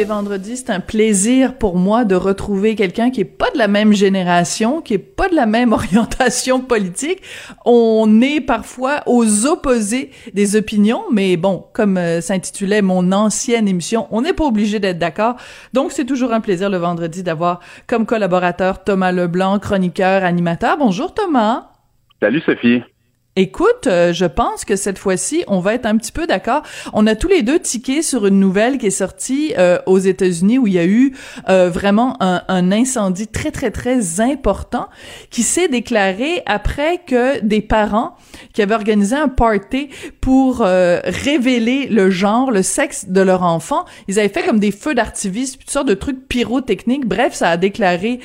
les vendredis, c'est un plaisir pour moi de retrouver quelqu'un qui est pas de la même génération, qui est pas de la même orientation politique. On est parfois aux opposés des opinions, mais bon, comme euh, s'intitulait mon ancienne émission, on n'est pas obligé d'être d'accord. Donc c'est toujours un plaisir le vendredi d'avoir comme collaborateur Thomas Leblanc, chroniqueur, animateur. Bonjour Thomas. Salut Sophie. Écoute, euh, je pense que cette fois-ci, on va être un petit peu d'accord. On a tous les deux tiqué sur une nouvelle qui est sortie euh, aux États-Unis où il y a eu euh, vraiment un, un, incendie très très très important qui s'est déclaré après que des parents qui avaient organisé un party pour révéler le genre, le sexe de leur enfant, ils avaient fait comme des feux d'artifice, toutes sortes de trucs pyrotechniques. Bref, ça a déclaré,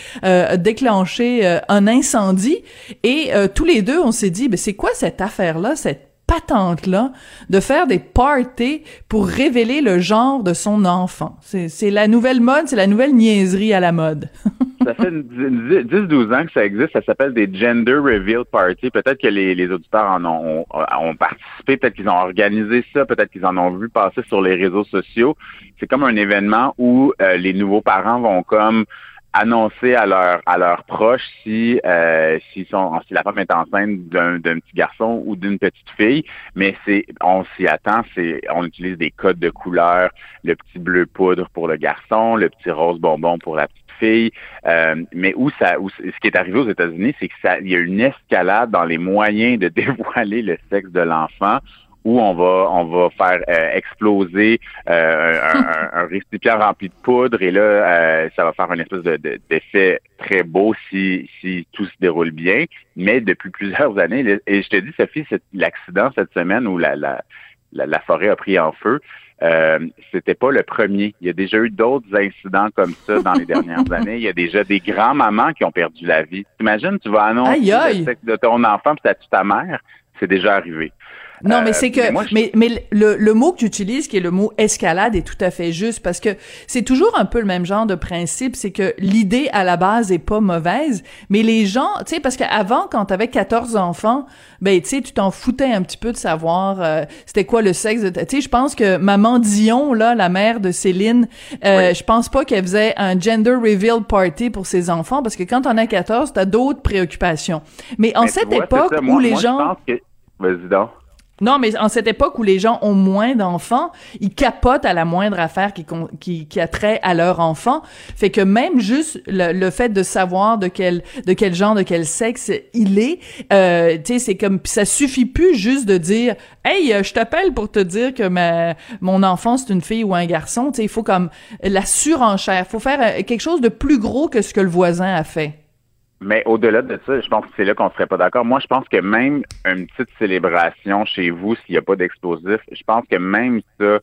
déclenché un incendie et tous les deux, on s'est dit, ben c'est quoi cette affaire-là, cette patente-là, de faire des parties pour révéler le genre de son enfant? C'est la nouvelle mode, c'est la nouvelle niaiserie à la mode. ça fait 10-12 ans que ça existe, ça s'appelle des Gender Reveal Parties. Peut-être que les, auditeurs en ont, participé, peut-être qu'ils ont organisé ça, peut-être qu'ils en ont vu passer sur les réseaux sociaux. C'est comme un événement où euh, les nouveaux parents vont comme annoncer à leurs à leurs proches si euh, s'ils sont si la femme est enceinte d'un petit garçon ou d'une petite fille. Mais c'est on s'y attend c'est on utilise des codes de couleur le petit bleu poudre pour le garçon le petit rose bonbon pour la petite fille. Euh, mais où ça où, ce qui est arrivé aux États-Unis c'est que ça il y a une escalade dans les moyens de dévoiler le sexe de l'enfant où on va on va faire euh, exploser euh, un, un, récipient rempli de poudre et là euh, ça va faire une espèce de, d'effet très beau si si tout se déroule bien. Mais depuis plusieurs années, et je te dis Sophie, l'accident cette semaine où la, la la, forêt a pris en feu. Euh, c'était pas le premier. Il y a déjà eu d'autres incidents comme ça dans les dernières années. Il y a déjà des grands-mamans qui ont perdu la vie. T'imagines, tu vas annoncer le sexe de ton enfant puis ça tue ta mère. C'est déjà arrivé. Non, mais euh, c'est que, mais, mais, le, le, mot que tu utilises, qui est le mot escalade, est tout à fait juste parce que c'est toujours un peu le même genre de principe, c'est que l'idée à la base est pas mauvaise, mais les gens, tu sais, parce qu'avant, quand t'avais 14 enfants, ben, tu sais, tu t'en foutais un petit peu de savoir euh, c'était quoi le sexe de, tu sais, je pense que maman Dion, là, la mère de Céline, euh, je pense pas qu'elle faisait un gender reveal party pour ses enfants parce que quand t'en as 14, t'as d'autres préoccupations. Mais en cette époque où les gens... Vas-y donc. Non, mais en cette époque où les gens ont moins d'enfants, ils capotent à la moindre affaire qui, qui, qui a trait à leur enfant. Fait que même juste le, fait de savoir de quel, de quel genre, de quel sexe il est, euh, tu sais, c'est comme, ça suffit plus juste de dire, hey, euh, je t'appelle pour te dire que ma, mon enfant c'est une fille ou un garçon. Tu sais, il faut comme la surenchère. Faut faire euh, quelque chose de plus gros que ce que le voisin a fait. Mais au-delà de ça, je pense que c'est là qu'on serait pas d'accord. Moi, je pense que même une petite célébration chez vous, s'il n'y a pas d'explosif, je pense que même ça,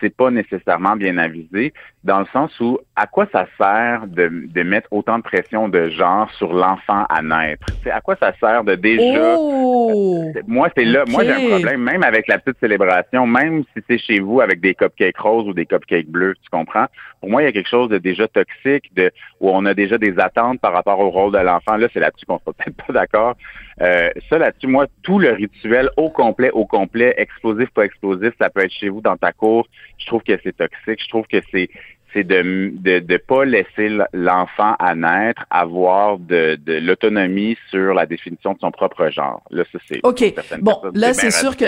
c'est pas nécessairement bien avisé, dans le sens où à quoi ça sert de, de mettre autant de pression de genre sur l'enfant à naître? C'est à quoi ça sert de déjà oh! moi c'est là moi j'ai un problème même avec la petite célébration même si c'est chez vous avec des cupcakes roses ou des cupcakes bleus tu comprends? Pour moi il y a quelque chose de déjà toxique de où on a déjà des attentes par rapport au rôle de l'enfant. Là c'est là-dessus qu'on sera peut-être pas d'accord. Euh, ça là-dessus moi tout le rituel au complet au complet explosif pas explosif ça peut être chez vous dans ta cour. Je trouve que c'est toxique. Je trouve que c'est c'est de de de pas laisser l'enfant à naître avoir de, de l'autonomie sur la définition de son propre genre. Là, ça c'est OK. Bon, là c'est sûr que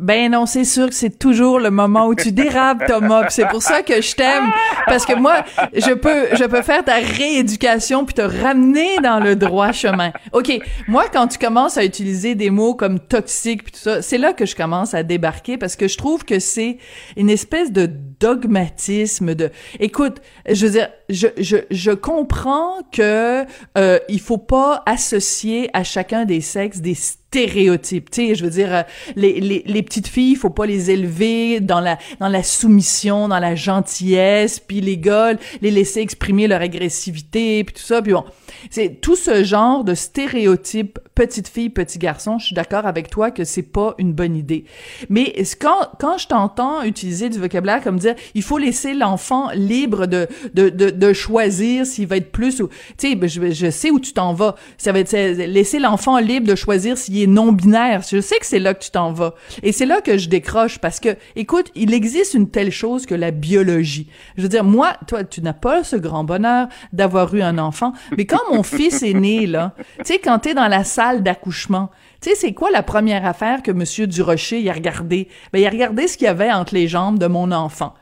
ben non, c'est sûr que c'est toujours le moment où tu dérapes, Thomas. C'est pour ça que je t'aime, parce que moi, je peux, je peux faire ta rééducation puis te ramener dans le droit chemin. Ok, moi, quand tu commences à utiliser des mots comme toxique puis tout ça, c'est là que je commence à débarquer parce que je trouve que c'est une espèce de dogmatisme de. Écoute, je veux dire, je je je comprends que euh, il faut pas associer à chacun des sexes des stéréotypes. Tu sais, je veux dire, euh, les, les, les petites filles, il faut pas les élever dans la dans la soumission, dans la gentillesse, puis les gars, les laisser exprimer leur agressivité, puis tout ça. Puis bon, c'est tout ce genre de stéréotypes petite fille, petit garçon. Je suis d'accord avec toi que c'est pas une bonne idée. Mais quand quand je t'entends utiliser du vocabulaire comme dire, il faut laisser l'enfant libre de de de de choisir s'il va être plus ou tu sais ben, je, je, sais où tu t'en vas ça va être laisser l'enfant libre de choisir s'il est non binaire je sais que c'est là que tu t'en vas et c'est là que je décroche parce que écoute il existe une telle chose que la biologie je veux dire moi toi tu n'as pas ce grand bonheur d'avoir eu un enfant mais quand mon fils est né là tu sais quand t'es dans la salle d'accouchement tu sais, c'est quoi la première affaire que Monsieur Durocher a regardé? Ben, il a regardé ce qu'il y avait entre les jambes de mon enfant.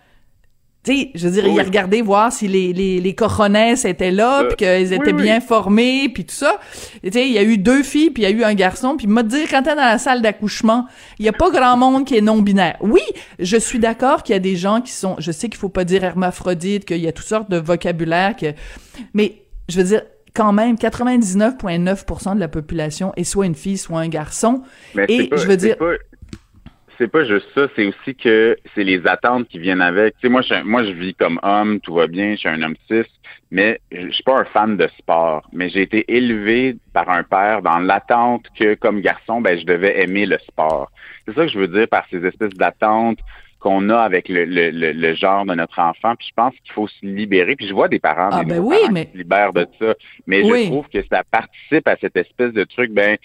Sais, je veux dire, il a regardé voir si les, les, les coronesses étaient là, euh, puis qu'elles étaient bien formées, puis tout ça. Tu sais, il y a eu deux filles, puis il y a eu un garçon, puis m'a dit, quand t'es dans la salle d'accouchement, il y a pas grand monde qui est non-binaire. Oui, je suis d'accord qu'il y a des gens qui sont, je sais qu'il faut pas dire hermaphrodite, qu'il y a toutes sortes de vocabulaire, que, mais je veux dire, quand même 99,9% de la population est soit une fille, soit un garçon. et je veux dire c'est pas juste ça, c'est aussi que c'est les attentes qui viennent avec. Tu sais, moi, je, moi, je vis comme homme, tout va bien, je suis un homme cis, mais je suis pas un fan de sport. Mais j'ai été élevé par un père dans l'attente que, comme garçon, ben, je devais aimer le sport. C'est ça que je veux dire par ces espèces d'attentes qu'on a avec le, le, le, genre de notre enfant. Puis je pense qu'il faut se libérer. Puis je vois des parents, ah, ben oui, mais... qui se libèrent de ça. Mais je trouve que ça participe à cette espèce de truc, ben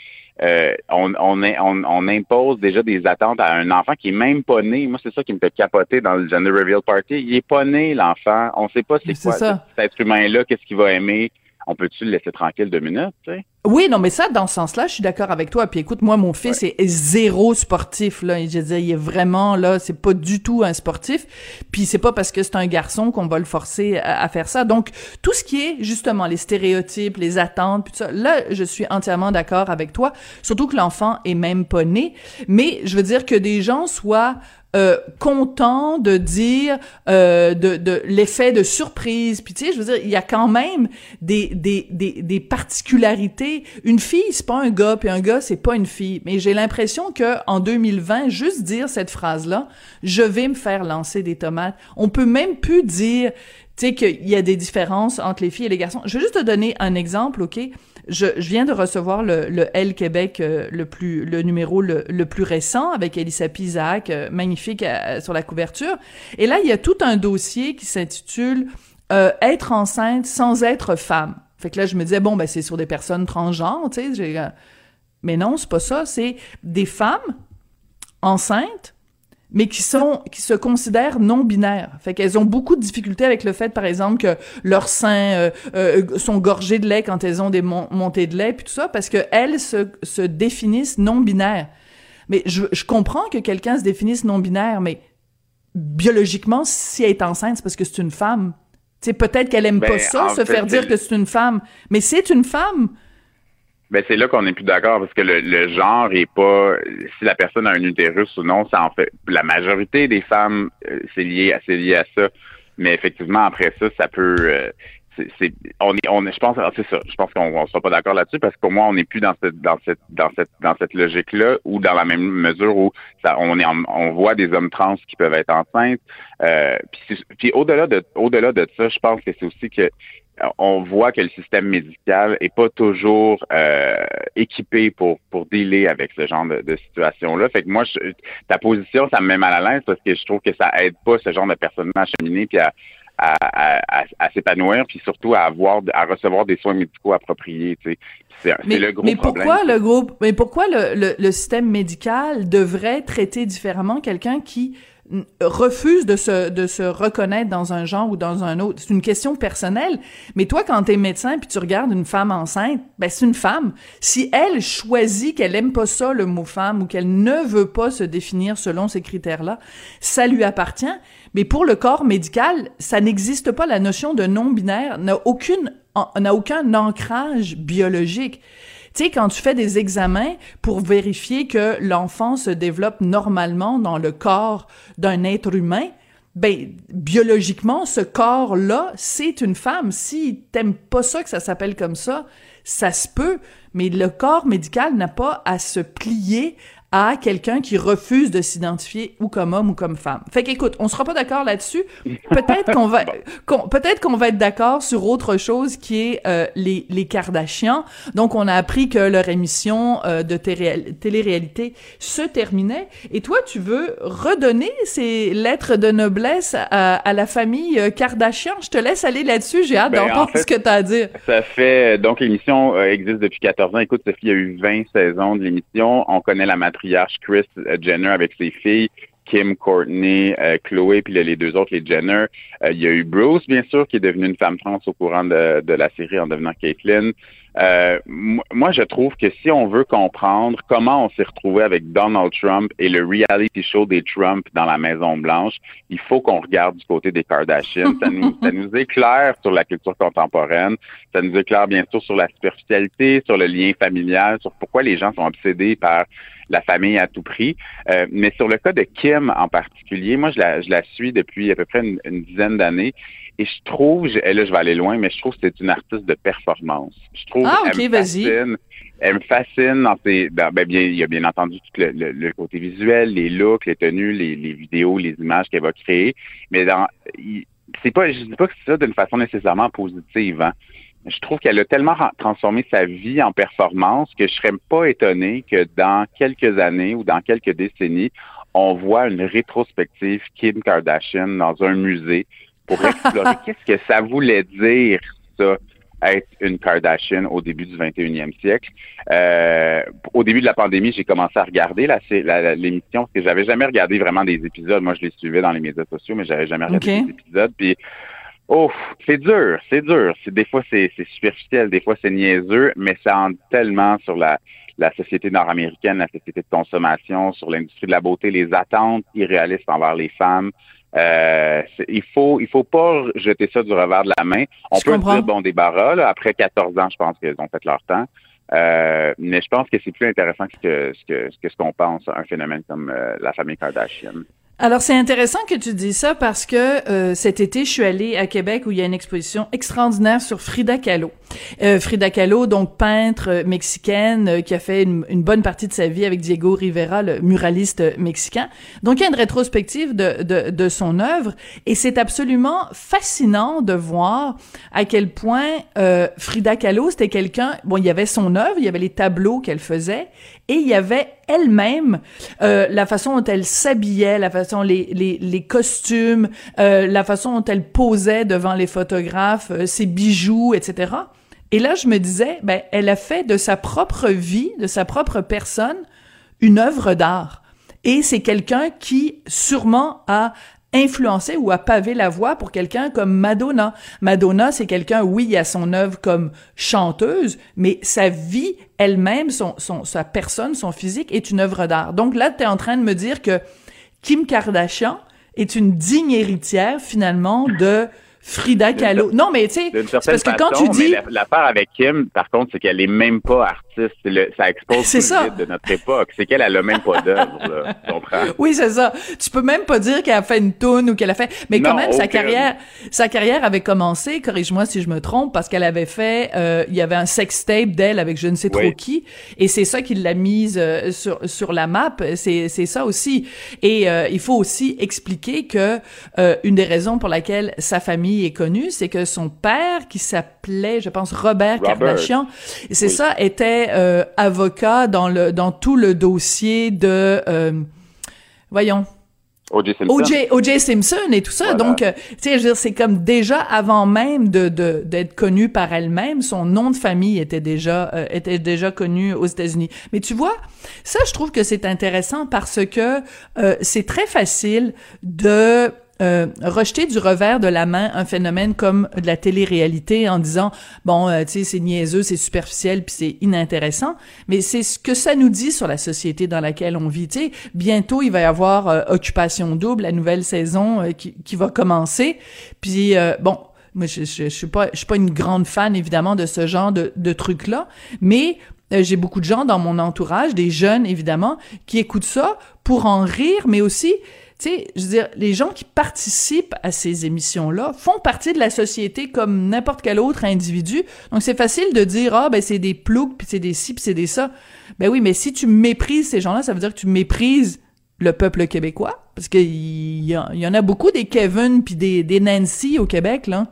euh, on, on, on, impose déjà des attentes à un enfant qui est même pas né. Moi, c'est ça qui me fait capoter dans le Gender Reveal Party. Il est pas né, l'enfant. On sait pas c'est quoi ça. cet être humain-là, qu'est-ce qu'il va aimer? On peut-tu le laisser tranquille deux minutes, tu sais? Oui, non, mais ça, dans ce sens-là, je suis d'accord avec toi. Puis écoute, moi, mon fils est, zéro sportif, là. Je veux dire, il est vraiment, là, c'est pas du tout un sportif. Puis c'est pas parce que c'est un garçon qu'on va le forcer à, faire ça. Donc, tout ce qui est, justement, les stéréotypes, les attentes, puis tout ça, là, je suis entièrement d'accord avec toi. Surtout que l'enfant est même pas né. Mais je veux dire que des gens soient euh, content de dire euh, de, de l'effet de surprise. Puis tu sais, je veux dire, il y a quand même des, des, des, des particularités. Une fille, c'est pas un gars, puis un gars, c'est pas une fille. Mais j'ai l'impression que en 2020, juste dire cette phrase-là, je vais me faire lancer des tomates. On peut même plus dire, tu sais, qu'il y a des différences entre les filles et les garçons. Je vais juste te donner un exemple, ok? Je, je, viens de recevoir le, le Québec, euh, le plus, le numéro le, le plus récent avec Elissa Pisac, euh, magnifique euh, sur la couverture. Et là, il y a tout un dossier qui s'intitule Être enceinte sans être femme. Fait que là, je me disais bon, ben c'est sur des personnes transgenres, tu sais. Mais non, c'est pas ça. C'est des femmes enceintes mais qui sont qui se considèrent non binaires. Fait qu'elles ont beaucoup de difficultés avec le fait, par exemple, que leurs seins euh, euh, sont gorgés de lait quand elles ont des montées de lait puis tout ça, parce que elles se, se définissent non binaires. Mais je, je comprends que quelqu'un se définisse non binaire, mais biologiquement, si elle est enceinte, c'est parce que c'est une femme. Peut-être qu'elle aime pas ben, ça, se faire dire que c'est une femme, mais c'est une femme. Ben c'est là qu'on n'est plus d'accord parce que le, genre est pas si la personne a un utérus ou non, ça en fait la majorité des femmes euh, c'est lié à c'est lié à ça. Mais effectivement après ça, ça peut euh, on est on je pense c'est ça je pense qu'on sera pas d'accord là-dessus parce qu'au moins on n'est plus dans cette dans cette dans cette dans cette logique là ou dans la même mesure où ça on est on voit des hommes trans qui peuvent être enceintes euh, puis, puis au-delà de au-delà de ça je pense que c'est aussi que on voit que le système médical est pas toujours euh, équipé pour pour dealer avec ce genre de, situation-là. Fait que moi, ta position, ça me met mal à l'aise parce que je trouve que ça aide pas ce genre de personnes à cheminer puis à, à, s'épanouir puis surtout à avoir à recevoir des soins médicaux appropriés. Tu sais. C'est le gros mais pourquoi le groupe mais pourquoi le, le système médical devrait traiter différemment quelqu'un qui refuse de se, de se reconnaître dans un genre ou dans un autre. C'est une question personnelle. Mais toi, quand t'es médecin puis tu regardes une femme enceinte, ben c'est une femme. Si elle choisit qu'elle aime pas ça, le mot femme, ou qu'elle ne veut pas se définir selon ces critères-là, ça lui appartient. Mais pour le corps médical, ça n'existe pas. La notion de non-binaire n'a aucune, n'a aucun ancrage biologique. Tu sais, quand tu fais des examens pour vérifier que l'enfant se développe normalement dans le corps d'un être humain, ben biologiquement ce corps-là, c'est une femme. Si t'aimes pas ça que ça s'appelle comme ça, ça se peut, mais le corps médical n'a pas à se plier à quelqu'un qui refuse de s'identifier ou comme homme ou comme femme. Fait qu'écoute, on sera pas d'accord là-dessus. Peut-être qu'on va, peut-être qu'on va être d'accord sur autre chose qui est euh, les les Kardashians. Donc on a appris que leur émission euh, de télé-réalité se terminait. Et toi, tu veux redonner ces lettres de noblesse à, à la famille euh, Kardashian? Je te laisse aller là-dessus. J'ai hâte ben, d'entendre ce que tu as à dire. Ça fait donc l'émission existe depuis 14 ans. Écoute, Sophie, il y a eu 20 saisons de l'émission. On connaît la matrice Chris Jenner avec ses filles. Kim, Courtney, euh, Chloé, puis les deux autres, les Jenner. Euh, il y a eu Bruce, bien sûr, qui est devenu une femme trans au courant de, de la série en devenant Caitlyn. Euh, moi, je trouve que si on veut comprendre comment on s'est retrouvé avec Donald Trump et le reality show des Trump dans la Maison Blanche, il faut qu'on regarde du côté des Kardashians. Ça nous, ça nous éclaire sur la culture contemporaine. Ça nous éclaire bien sûr sur la superficialité, sur le lien familial, sur pourquoi les gens sont obsédés par la famille à tout prix. Euh, mais sur le cas de Kim en particulier, moi, je la, je la suis depuis à peu près une dizaine d'années. Et je trouve, et là je vais aller loin, mais je trouve que c'est une artiste de performance. Je trouve ah, ok, vas-y. Elle me fascine dans ses, ben, bien, il y a bien entendu tout le, côté visuel, les looks, les tenues, les, vidéos, les images qu'elle va créer. Mais dans, c'est pas, je dis pas que c'est ça d'une façon nécessairement positive. Hein. Je trouve qu'elle a tellement transformé sa vie en performance que je serais pas étonné que dans quelques années ou dans quelques décennies, on voit une rétrospective Kim Kardashian dans un musée pour explorer qu'est-ce que ça voulait dire, ça, être une Kardashian au début du 21e siècle? Euh, au début de la pandémie, j'ai commencé à regarder l'émission parce que j'avais jamais regardé vraiment des épisodes. Moi, je les suivais dans les médias sociaux, mais j'avais jamais regardé des épisodes. Puis, oh, c'est dur, c'est dur. Des fois, c'est superficiel, des fois, c'est niaiseux, mais ça en dit tellement sur la, la société nord-américaine, la société de consommation, sur l'industrie de la beauté, les attentes irréalistes envers les femmes. Euh, il faut il faut pas jeter ça du revers de la main. On peut dire bon débarras là, après 14 ans, je pense qu'ils ont fait leur temps. Euh, mais je pense que c'est plus intéressant que ce que, ce qu'on pense un phénomène comme euh, la famille Kardashian. Alors c'est intéressant que tu dis ça parce que euh, cet été je suis allée à Québec où il y a une exposition extraordinaire sur Frida Kahlo. Euh, Frida Kahlo donc peintre euh, mexicaine qui a fait une, bonne partie de sa vie avec Diego Rivera le muraliste mexicain. Donc il y a une rétrospective de, de, de son œuvre et c'est absolument fascinant de voir à quel point Frida Kahlo c'était quelqu'un bon il y avait son œuvre, il y avait les tableaux qu'elle faisait et il y avait elle-même euh, la façon dont elle s'habillait, la façon les les, les costumes, euh, la façon dont elle posait devant les photographes, euh, ses bijoux, etc. Et là, je me disais, ben, elle a fait de sa propre vie, de sa propre personne, une œuvre d'art. Et c'est quelqu'un qui sûrement a influencé ou a pavé la voie pour quelqu'un comme Madonna. Madonna, c'est quelqu'un, oui, a son œuvre comme chanteuse, mais sa vie elle-même, son, son, sa personne, son physique est une œuvre d'art. Donc là, tu es en train de me dire que Kim Kardashian est une digne héritière, finalement de Frida Kahlo. Non, mais tu sais, parce que quand tu dis... La, part avec Kim, par contre, c'est qu'elle est même pas artiste. Le, ça expose tout ça. le de notre époque. C'est qu'elle, elle a même pas d'œuvre, Oui, c'est ça. Tu peux même pas dire qu'elle a fait une toune ou qu'elle a fait... Mais quand même, sa carrière sa carrière avait commencé, corrige-moi si je me trompe, parce qu'elle avait fait... Euh, il y avait un sextape d'elle avec je ne sais trop qui, et c'est ça qui l'a mise euh, sur, sur la map. C'est ça aussi. Et euh, il faut aussi expliquer que une des raisons pour laquelle sa famille est connu, c'est que son père, qui s'appelait, je pense, Robert, Kardashian, c'est ça, était euh, avocat dans le dans tout le dossier de, euh, voyons, O.J. Simpson. Simpson et tout ça. Donc, euh, tu sais, c'est comme déjà avant même de d'être connue par elle-même, son nom de famille était déjà était déjà connu aux États-Unis. Mais tu vois, ça, je trouve que c'est intéressant parce que c'est très facile de euh, rejeter du revers de la main un phénomène comme de la télé-réalité en disant bon euh, tu sais c'est niaiseux c'est superficiel puis c'est inintéressant. Mais c'est ce que ça nous dit sur la société dans laquelle on vit. Tu sais bientôt il va y avoir euh, occupation double la nouvelle saison qui, qui, va commencer. Puis bon moi je, suis pas je suis pas une grande fan évidemment de ce genre de, de trucs là mais j'ai beaucoup de gens dans mon entourage des jeunes évidemment qui écoutent ça pour en rire mais aussi les gens qui participent à ces émissions-là font partie de la société comme n'importe quel autre individu. Donc, c'est facile de dire, ah, ben, c'est des ploucs, puis c'est des ci, puis c'est des ça. Ben oui, mais si tu méprises ces gens-là, ça veut dire que tu méprises le peuple québécois. Parce qu'il y, y, en a beaucoup des Kevin puis des, des Nancy au Québec, là.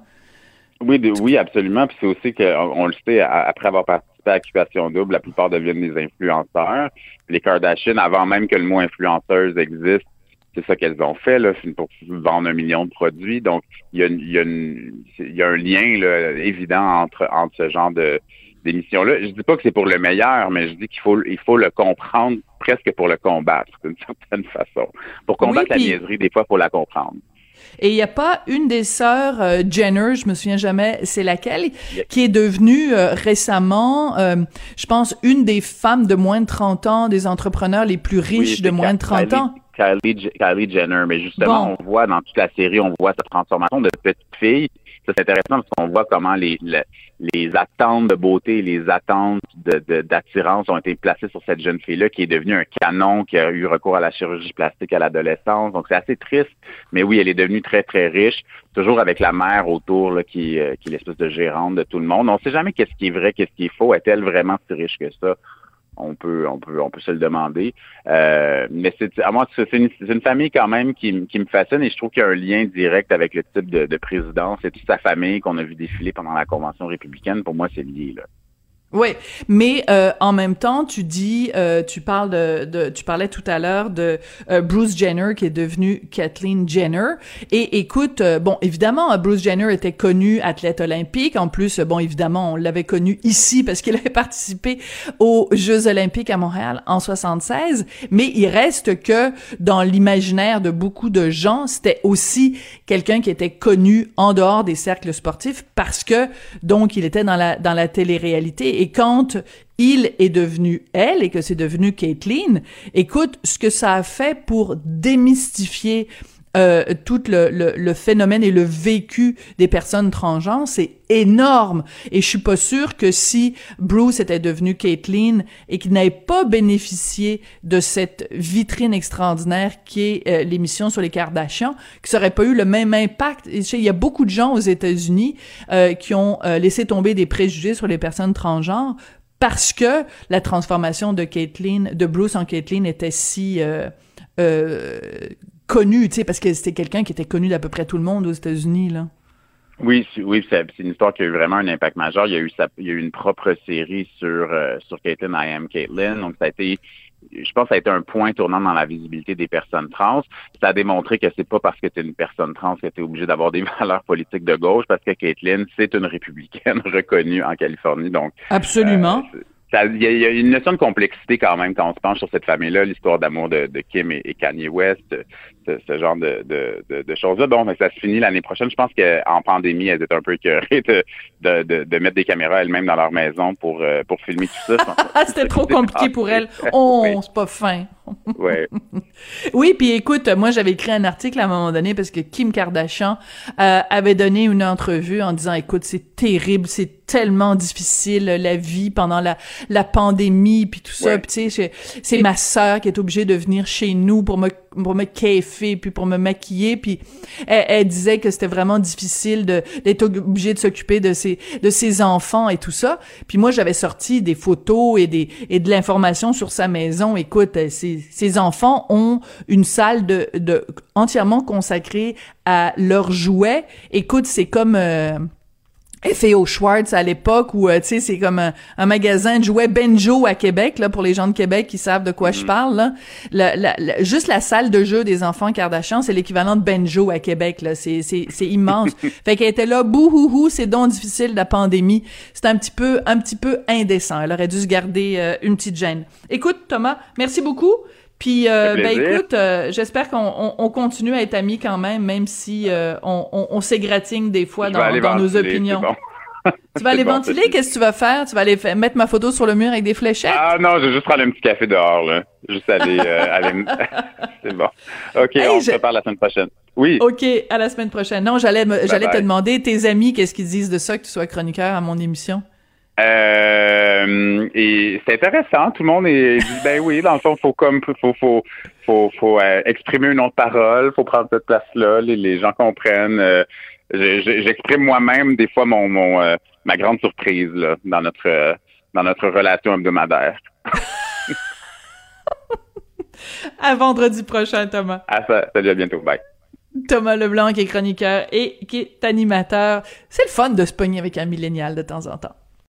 Oui, oui, absolument. Puis c'est aussi qu'on on le sait, après avoir participé à Occupation Double, la plupart deviennent des influenceurs. Les Kardashian, avant même que le mot influenceuse existe, c'est ça qu'elles ont fait là, pour vendre un million de produits. Donc, il y a, il y a, il y a un lien là, évident entre, entre ce genre de d'émissions-là. Je dis pas que c'est pour le meilleur, mais je dis qu'il faut il faut le comprendre presque pour le combattre d'une certaine façon. Pour combattre la niaiserie, des fois, il faut la comprendre. Et il n'y a pas une des sœurs euh, Jenner, je me souviens jamais c'est laquelle, qui est devenue euh, récemment, euh, je pense, une des femmes de moins de 30 ans, des entrepreneurs les plus riches de moins de 30 ans. Kylie, Jenner, mais justement, on voit dans toute la série, on voit cette transformation de petite fille. C'est intéressant parce qu'on voit comment les, les, attentes de beauté, les attentes d'attirance ont été placées sur cette jeune fille-là qui est devenue un canon, qui a eu recours à la chirurgie plastique à l'adolescence. Donc c'est assez triste, mais oui, elle est devenue très, très riche, toujours avec la mère autour là, qui, euh, qui est l'espèce de gérante de tout le monde. On ne sait jamais qu'est-ce qui est vrai, qu'est-ce qui est faux. Est-elle vraiment si riche que ça? On peut, on peut, on peut se le demander. Euh, mais c'est, à moi, c'est une, famille quand même qui, me fascine et je trouve qu'il y a un lien direct avec le type de, de présidence et toute sa famille qu'on a vu défiler pendant la convention républicaine. Pour moi, c'est lié là. Oui, mais euh, en même temps, tu dis, euh, tu parles de, de, tu parlais tout à l'heure de euh, Bruce Jenner qui est devenu Kathleen Jenner. Et écoute, bon, évidemment, Bruce Jenner était connu athlète olympique. En plus, bon, évidemment, on l'avait connu ici parce qu'il avait participé aux Jeux olympiques à Montréal en 76. Mais il reste que dans l'imaginaire de beaucoup de gens, c'était aussi quelqu'un qui était connu en dehors des cercles sportifs parce que donc il était dans la dans la télé-réalité et quand il est devenu elle et que c'est devenu Caitlyn, écoute, ce que ça a fait pour démystifier euh, tout le, le, phénomène et le vécu des personnes transgenres, c'est énorme. Et je suis pas sûre que si Bruce était devenu Caitlyn et qu'il n'avait pas bénéficié de cette vitrine extraordinaire qui est euh, l'émission sur les Kardashians, que ça aurait pas eu le même impact. il y a beaucoup de gens aux États-Unis euh, qui ont laissé tomber des préjugés sur les personnes transgenres parce que la transformation de Caitlyn, de Bruce en Caitlyn était si euh, connu, tu sais, parce que c'était quelqu'un qui était connu d'à peu près tout le monde aux États-Unis, là. Oui, oui, c'est une histoire qui a eu vraiment un impact majeur. Il y a eu, il y a eu une propre série sur euh, sur Caitlyn, I Am Caitlyn. Donc, ça a été, je pense, que ça a été un point tournant dans la visibilité des personnes trans. Ça a démontré que c'est pas parce que tu es une personne trans que tu es obligé d'avoir des valeurs politiques de gauche, parce que Caitlyn, c'est une républicaine reconnue en Californie. Donc, absolument. Euh, il y, a une notion de complexité quand même quand on se penche sur cette famille-là, l'histoire d'amour de, Kim et, Kanye West, ce, genre de, de, choses-là. Bon, ça se finit l'année prochaine. Je pense qu'en pandémie, elles étaient un peu écœurées de, de, mettre des caméras elles-mêmes dans leur maison pour, euh, pour filmer tout ça. C'était trop compliqué pour elles. Oh, c'est pas fin. ouais. Oui, puis écoute, moi j'avais écrit un article à un moment donné parce que Kim Kardashian euh, avait donné une entrevue en disant écoute, c'est terrible, c'est tellement difficile la vie pendant la la pandémie puis tout ça, puis tu sais c'est ma sœur qui est obligée de venir chez nous pour me pour me puis pour me maquiller puis elle, disait que c'était vraiment difficile de d'être obligée de s'occuper de ses de ses enfants et tout ça. Puis moi j'avais sorti des photos et des et de l'information sur sa maison. Écoute, ses ses enfants ont une salle de de entièrement consacrée à leurs jouets. Écoute, c'est comme euh, F.A.O. Schwartz à l'époque où, euh, tu sais, c'est comme un, magasin de jouets Benjo à Québec, là, pour les gens de Québec qui savent de quoi je mm. parle, là. La, juste la salle de jeu des enfants Kardashian, c'est l'équivalent de Benjo à Québec, là. C'est, c'est, c'est immense. fait qu'elle était là, bouhouhou, c'est donc difficile, la pandémie. C'est un petit peu, un petit peu indécent. Elle aurait dû se garder euh, une petite gêne. Écoute, Thomas, merci beaucoup. Puis, euh, ben écoute, euh, j'espère qu'on on, continue à être amis quand même, même si euh, on, on, on s'égratigne des fois dans, dans nos opinions. tu vas aller ventiler? Qu'est-ce que tu vas faire? Tu vas aller mettre ma photo sur le mur avec des fléchettes? Ah non, je vais juste prendre un petit café dehors, là. Juste aller... aller... C'est bon. OK, on se reparle la semaine prochaine. Oui. OK, à la semaine prochaine. Non, j'allais j'allais te demander, tes amis, qu'est-ce qu'ils disent de ça, que tu sois chroniqueur à mon émission? Euh Euh, et c'est intéressant. Tout le monde est dit ben oui, dans le fond, faut comme faut faut faut faut euh, exprimer une autre parole, faut prendre cette place-là. Les, les, gens comprennent. Euh, j'exprime moi-même des fois mon, mon euh, ma grande surprise là, dans notre dans notre relation hebdomadaire. à vendredi prochain, Thomas. À ça. Salut, à bientôt. Bye. Thomas Leblanc, qui est chroniqueur et qui est animateur. C'est le fun de se pogner avec un millénial de temps en temps.